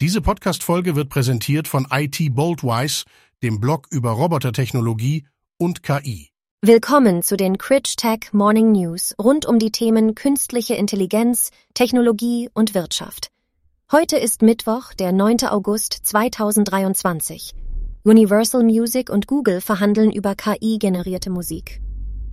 Diese Podcast-Folge wird präsentiert von IT Boldwise, dem Blog über Robotertechnologie und KI. Willkommen zu den Critch Tech Morning News rund um die Themen künstliche Intelligenz, Technologie und Wirtschaft. Heute ist Mittwoch, der 9. August 2023. Universal Music und Google verhandeln über KI-generierte Musik.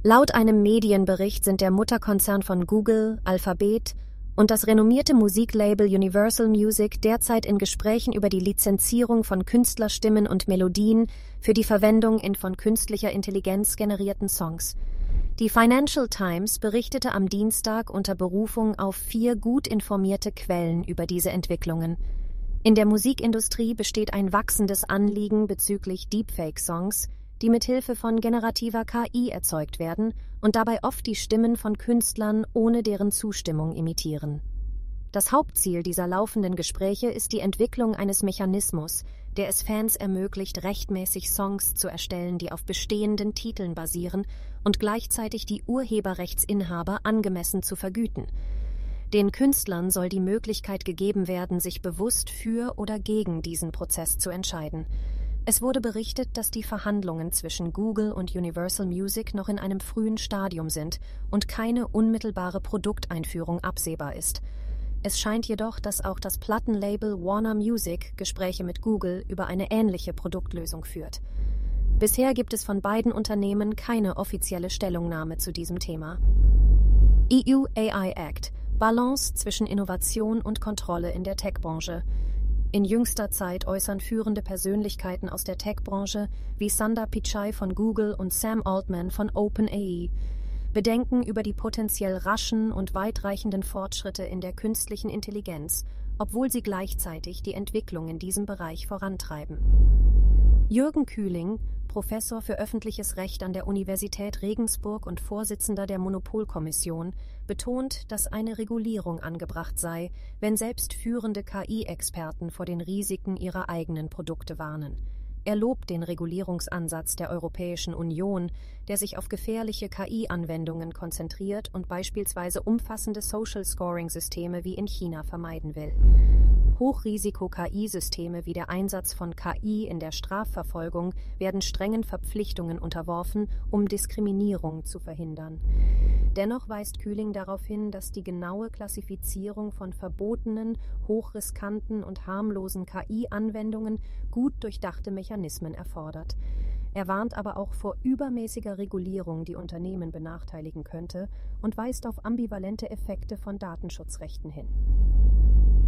Laut einem Medienbericht sind der Mutterkonzern von Google, Alphabet und das renommierte Musiklabel Universal Music derzeit in Gesprächen über die Lizenzierung von Künstlerstimmen und Melodien für die Verwendung in von künstlicher Intelligenz generierten Songs. Die Financial Times berichtete am Dienstag unter Berufung auf vier gut informierte Quellen über diese Entwicklungen. In der Musikindustrie besteht ein wachsendes Anliegen bezüglich Deepfake-Songs, die mithilfe von generativer KI erzeugt werden und dabei oft die Stimmen von Künstlern ohne deren Zustimmung imitieren. Das Hauptziel dieser laufenden Gespräche ist die Entwicklung eines Mechanismus, der es Fans ermöglicht, rechtmäßig Songs zu erstellen, die auf bestehenden Titeln basieren und gleichzeitig die Urheberrechtsinhaber angemessen zu vergüten. Den Künstlern soll die Möglichkeit gegeben werden, sich bewusst für oder gegen diesen Prozess zu entscheiden. Es wurde berichtet, dass die Verhandlungen zwischen Google und Universal Music noch in einem frühen Stadium sind und keine unmittelbare Produkteinführung absehbar ist. Es scheint jedoch, dass auch das Plattenlabel Warner Music Gespräche mit Google über eine ähnliche Produktlösung führt. Bisher gibt es von beiden Unternehmen keine offizielle Stellungnahme zu diesem Thema. EU AI Act Balance zwischen Innovation und Kontrolle in der Tech-Branche. In jüngster Zeit äußern führende Persönlichkeiten aus der Tech-Branche wie Sundar Pichai von Google und Sam Altman von OpenAI Bedenken über die potenziell raschen und weitreichenden Fortschritte in der künstlichen Intelligenz, obwohl sie gleichzeitig die Entwicklung in diesem Bereich vorantreiben. Jürgen Kühling, Professor für öffentliches Recht an der Universität Regensburg und Vorsitzender der Monopolkommission, betont, dass eine Regulierung angebracht sei, wenn selbst führende KI-Experten vor den Risiken ihrer eigenen Produkte warnen. Er lobt den Regulierungsansatz der Europäischen Union, der sich auf gefährliche KI-Anwendungen konzentriert und beispielsweise umfassende Social Scoring-Systeme wie in China vermeiden will. Hochrisiko-KI-Systeme wie der Einsatz von KI in der Strafverfolgung werden strengen Verpflichtungen unterworfen, um Diskriminierung zu verhindern. Dennoch weist Kühling darauf hin, dass die genaue Klassifizierung von verbotenen, hochriskanten und harmlosen KI-Anwendungen gut durchdachte Mechanismen erfordert. Er warnt aber auch vor übermäßiger Regulierung, die Unternehmen benachteiligen könnte, und weist auf ambivalente Effekte von Datenschutzrechten hin.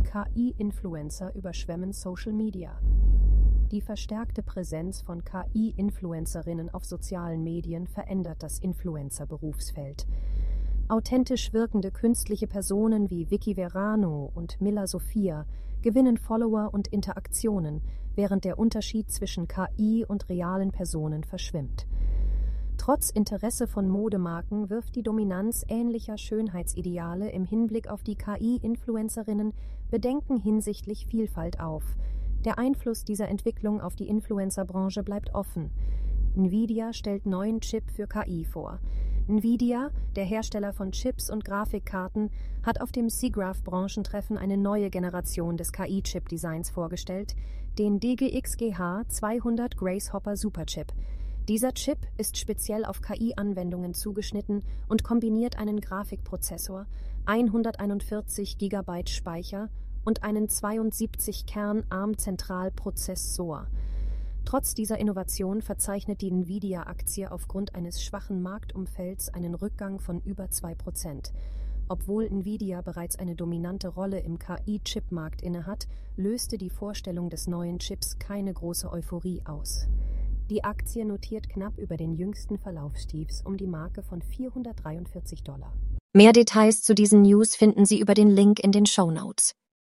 KI-Influencer überschwemmen Social Media. Die verstärkte Präsenz von KI-Influencerinnen auf sozialen Medien verändert das Influencer-Berufsfeld. Authentisch wirkende künstliche Personen wie Vicky Verano und Milla Sophia gewinnen Follower und Interaktionen, während der Unterschied zwischen KI und realen Personen verschwimmt. Trotz Interesse von Modemarken wirft die Dominanz ähnlicher Schönheitsideale im Hinblick auf die KI-Influencerinnen Bedenken hinsichtlich Vielfalt auf. Der Einfluss dieser Entwicklung auf die Influencerbranche bleibt offen. Nvidia stellt neuen Chip für KI vor. Nvidia, der Hersteller von Chips und Grafikkarten, hat auf dem SIGGRAPH Branchentreffen eine neue Generation des KI-Chip-Designs vorgestellt, den DGX-GH 200 Grace Hopper Superchip. Dieser Chip ist speziell auf KI-Anwendungen zugeschnitten und kombiniert einen Grafikprozessor, 141 GB Speicher und einen 72 Kern ARM-Zentralprozessor. Trotz dieser Innovation verzeichnet die Nvidia-Aktie aufgrund eines schwachen Marktumfelds einen Rückgang von über 2 Prozent. Obwohl Nvidia bereits eine dominante Rolle im KI-Chipmarkt innehat, löste die Vorstellung des neuen Chips keine große Euphorie aus. Die Aktie notiert knapp über den jüngsten Verlaufstiefs um die Marke von 443 Dollar. Mehr Details zu diesen News finden Sie über den Link in den Show Notes.